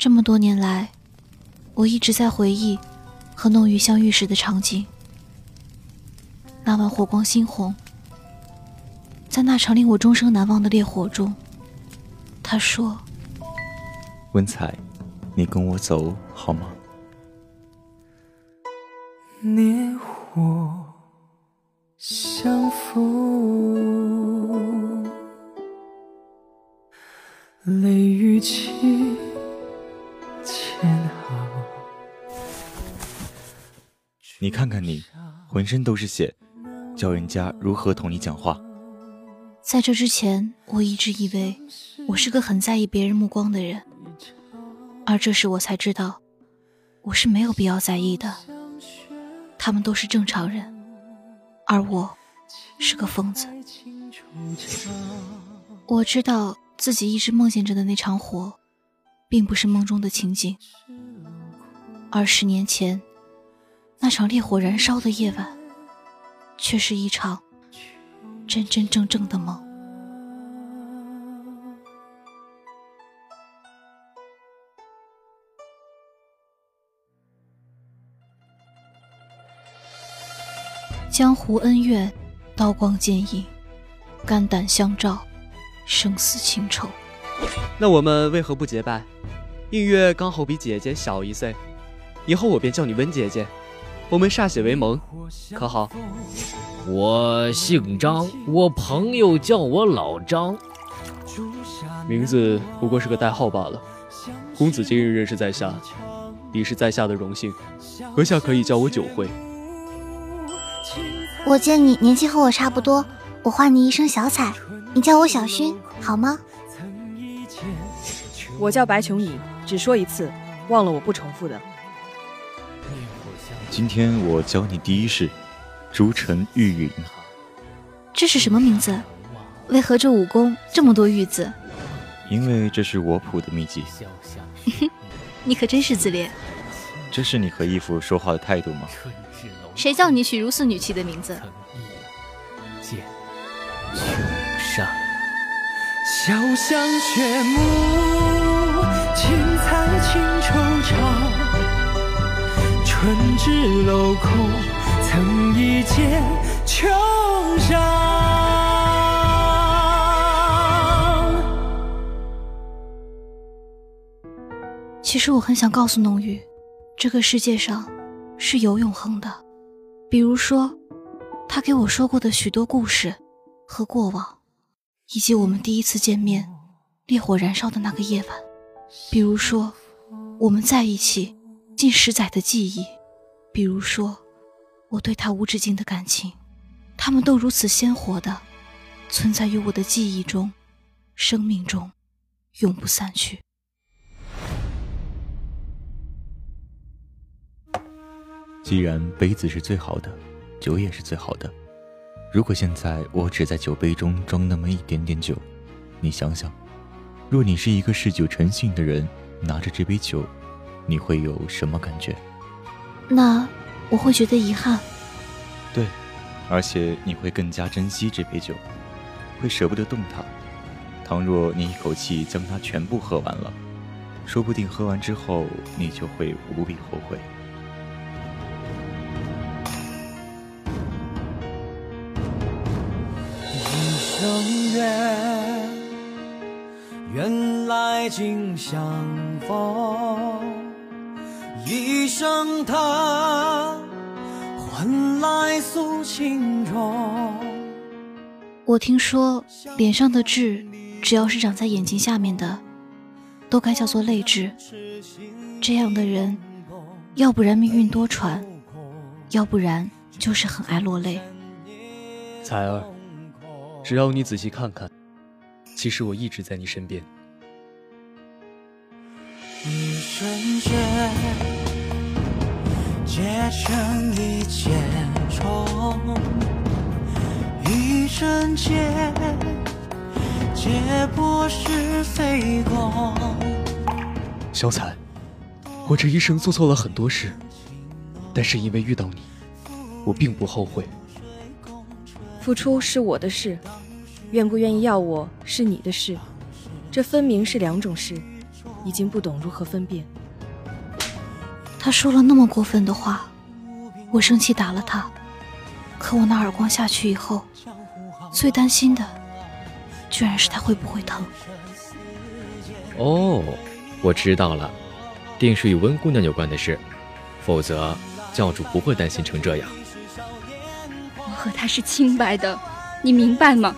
这么多年来，我一直在回忆和弄玉相遇时的场景。那晚火光猩红，在那场令我终生难忘的烈火中，他说：“文采，你跟我走好吗？”烈火相逢，泪雨倾。你看看你，浑身都是血，教人家如何同你讲话？在这之前，我一直以为我是个很在意别人目光的人，而这时我才知道，我是没有必要在意的。他们都是正常人，而我是个疯子。我知道自己一直梦见着的那场火，并不是梦中的情景，而十年前。那场烈火燃烧的夜晚，却是一场真真正正的梦。江湖恩怨，刀光剑影，肝胆相照，生死情仇。那我们为何不结拜？映月刚好比姐姐小一岁，以后我便叫你温姐姐。我们歃血为盟，可好？我姓张，我朋友叫我老张，名字不过是个代号罢了。公子今日认识在下，已是在下的荣幸。阁下可以叫我九惠。我见你年纪和我差不多，我唤你一声小彩，你叫我小薰，好吗？我叫白琼影，只说一次，忘了我不重复的。今天我教你第一式，逐尘玉云。这是什么名字？为何这武功这么多玉字？因为这是我谱的秘籍。你可真是自恋。这是你和义父说话的态度吗？谁叫你取如此女气的名字？山，潇湘雪暮，至镂空，曾一见秋伤。其实我很想告诉浓玉，这个世界上是有永恒的，比如说他给我说过的许多故事和过往，以及我们第一次见面，烈火燃烧的那个夜晚，比如说我们在一起。近十载的记忆，比如说我对他无止境的感情，他们都如此鲜活的存在于我的记忆中、生命中，永不散去。既然杯子是最好的，酒也是最好的，如果现在我只在酒杯中装那么一点点酒，你想想，若你是一个嗜酒成性的人，拿着这杯酒。你会有什么感觉？那我会觉得遗憾。对，而且你会更加珍惜这杯酒，会舍不得动它。倘若你一口气将它全部喝完了，说不定喝完之后你就会无比后悔。一生缘，缘来竟相逢。一声叹，换来诉情衷。我听说，脸上的痣，只要是长在眼睛下面的，都该叫做泪痣。这样的人，要不然命运多舛，要不然就是很爱落泪。彩儿，只要你仔细看看，其实我一直在你身边。一瞬间，结成一剑冲；一瞬间，解破是非功。小彩，我这一生做错了很多事，但是因为遇到你，我并不后悔。付出是我的事，愿不愿意要我是你的事，这分明是两种事。已经不懂如何分辨。他说了那么过分的话，我生气打了他。可我那耳光下去以后，最担心的，居然是他会不会疼。哦，我知道了，定是与温姑娘有关的事，否则教主不会担心成这样。我和他是清白的，你明白吗？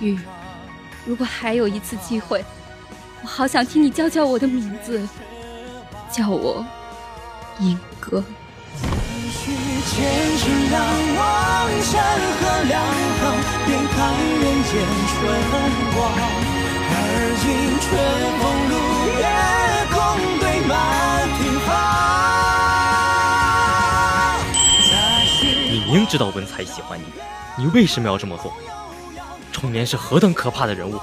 玉，如果还有一次机会，我好想听你叫叫我的名字，叫我英哥。你明知道文采喜欢你，你为什么要这么做？重年是何等可怕的人物，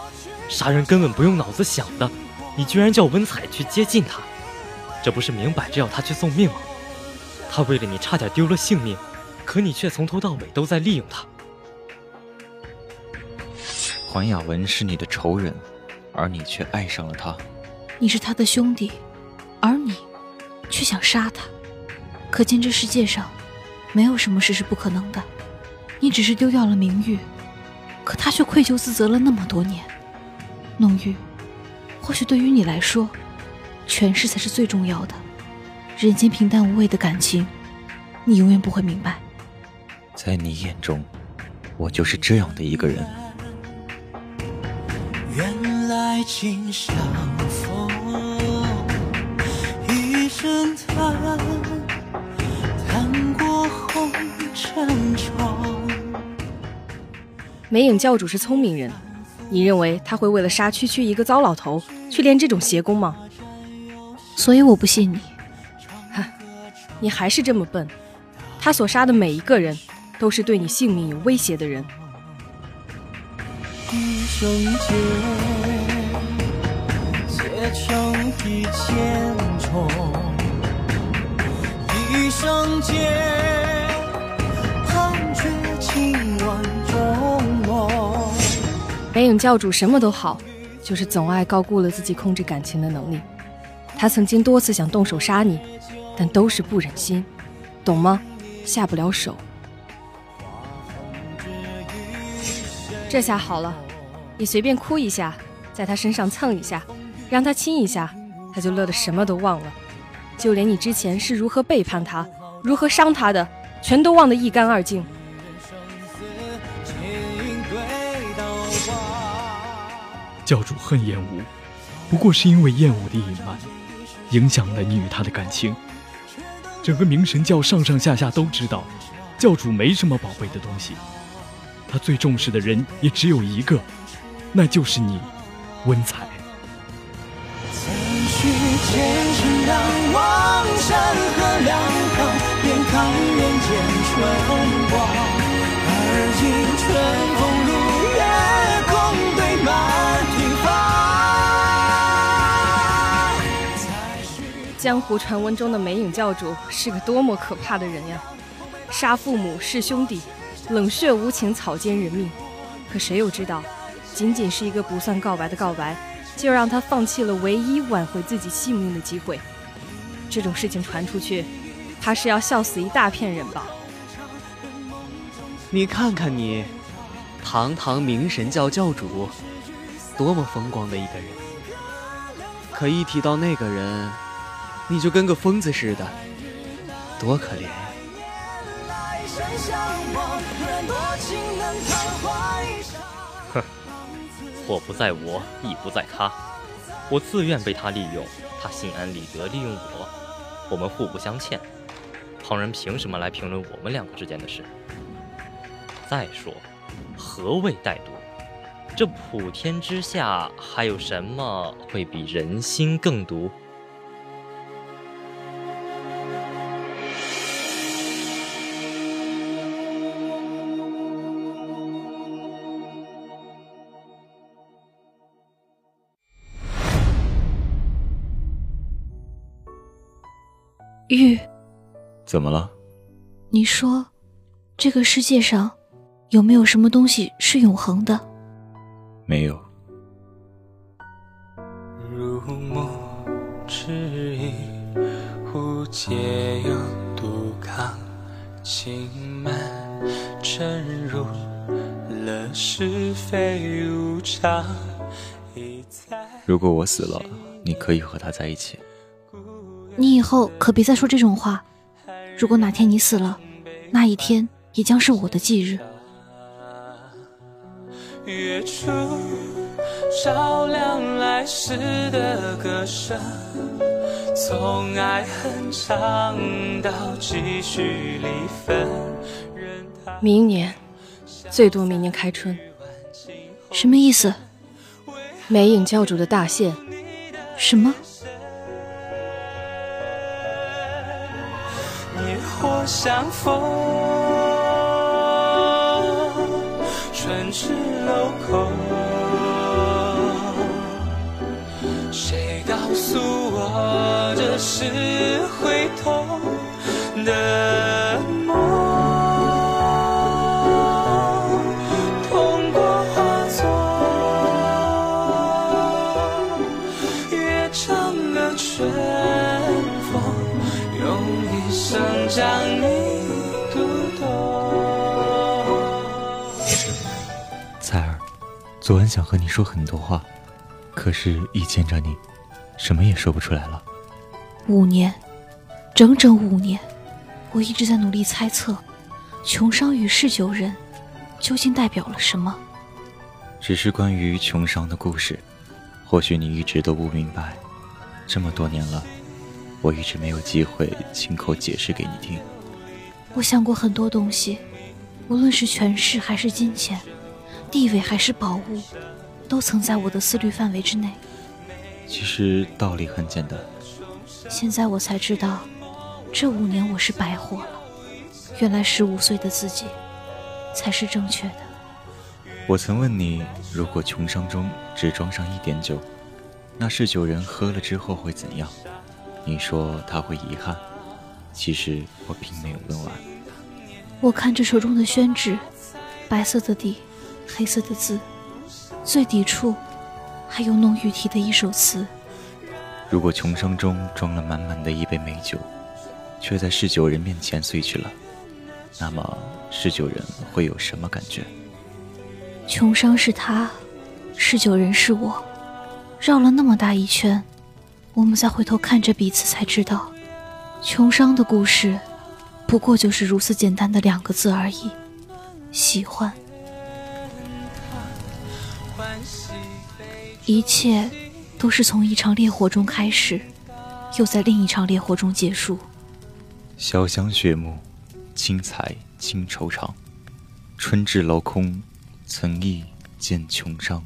杀人根本不用脑子想的，你居然叫文采去接近他，这不是明摆着要他去送命吗？他为了你差点丢了性命，可你却从头到尾都在利用他。黄雅文是你的仇人，而你却爱上了他。你是他的兄弟，而你却想杀他，可见这世界上没有什么事是不可能的。你只是丢掉了名誉，可他却愧疚自责了那么多年。弄玉，或许对于你来说，权势才是最重要的。人间平淡无味的感情，你永远不会明白。在你眼中，我就是这样的一个人。原来今相逢，一声叹，叹过红尘窗。梅影教主是聪明人，你认为他会为了杀区区一个糟老头去练这种邪功吗？所以我不信你。你还是这么笨，他所杀的每一个人，都是对你性命有威胁的人。一生劫，劫成一千重；一生劫，判绝情万种梦。北影教主什么都好，就是总爱高估了自己控制感情的能力。他曾经多次想动手杀你。但都是不忍心，懂吗？下不了手。这下好了，你随便哭一下，在他身上蹭一下，让他亲一下，他就乐得什么都忘了，就连你之前是如何背叛他、如何伤他的，全都忘得一干二净。教主恨燕无，不过是因为燕无的隐瞒，影响了你与他的感情。整个明神教上上下下都知道，教主没什么宝贝的东西，他最重视的人也只有一个，那就是你，温彩。江湖传闻中的梅影教主是个多么可怕的人呀！杀父母弑兄弟，冷血无情，草菅人命。可谁又知道，仅仅是一个不算告白的告白，就让他放弃了唯一挽回自己性命的机会。这种事情传出去，怕是要笑死一大片人吧？你看看你，堂堂明神教教主，多么风光的一个人。可一提到那个人，你就跟个疯子似的，多可怜呀！哼，祸不在我，亦不在他。我自愿被他利用，他心安理得利用我，我们互不相欠。旁人凭什么来评论我们两个之间的事？再说，何谓歹毒？这普天之下，还有什么会比人心更毒？玉，怎么了？你说，这个世界上有没有什么东西是永恒的？没有。如梦之影，忽皆有杜康，情满沉入了是非无常。如果我死了，你可以和他在一起。你以后可别再说这种话。如果哪天你死了，那一天也将是我的忌日。月初照亮来时的歌声，从爱恨唱到继续离分。明年，最多明年开春。什么意思？梅影教主的大限。什么？相逢，春至楼空。生将你读懂。彩儿，昨晚想和你说很多话，可是，一见着你，什么也说不出来了。五年，整整五年，我一直在努力猜测，穷商与嗜酒人究竟代表了什么。只是关于穷商的故事，或许你一直都不明白。这么多年了，我一直没有机会亲口解释给你听。我想过很多东西，无论是权势还是金钱，地位还是宝物，都曾在我的思虑范围之内。其实道理很简单，现在我才知道，这五年我是白活了。原来十五岁的自己，才是正确的。我曾问你，如果穷伤中只装上一点酒，那嗜酒人喝了之后会怎样？你说他会遗憾。其实我并没有问完。我看着手中的宣纸，白色的底，黑色的字，最底处还有弄玉题的一首词。如果穷伤中装了满满的一杯美酒，却在嗜酒人面前碎去了，那么嗜酒人会有什么感觉？穷伤是他，嗜酒人是我，绕了那么大一圈，我们再回头看着彼此，才知道，穷伤的故事，不过就是如此简单的两个字而已：喜欢。一切都是从一场烈火中开始，又在另一场烈火中结束。潇湘雪暮，青彩倾愁长。春至楼空，曾忆见穷伤。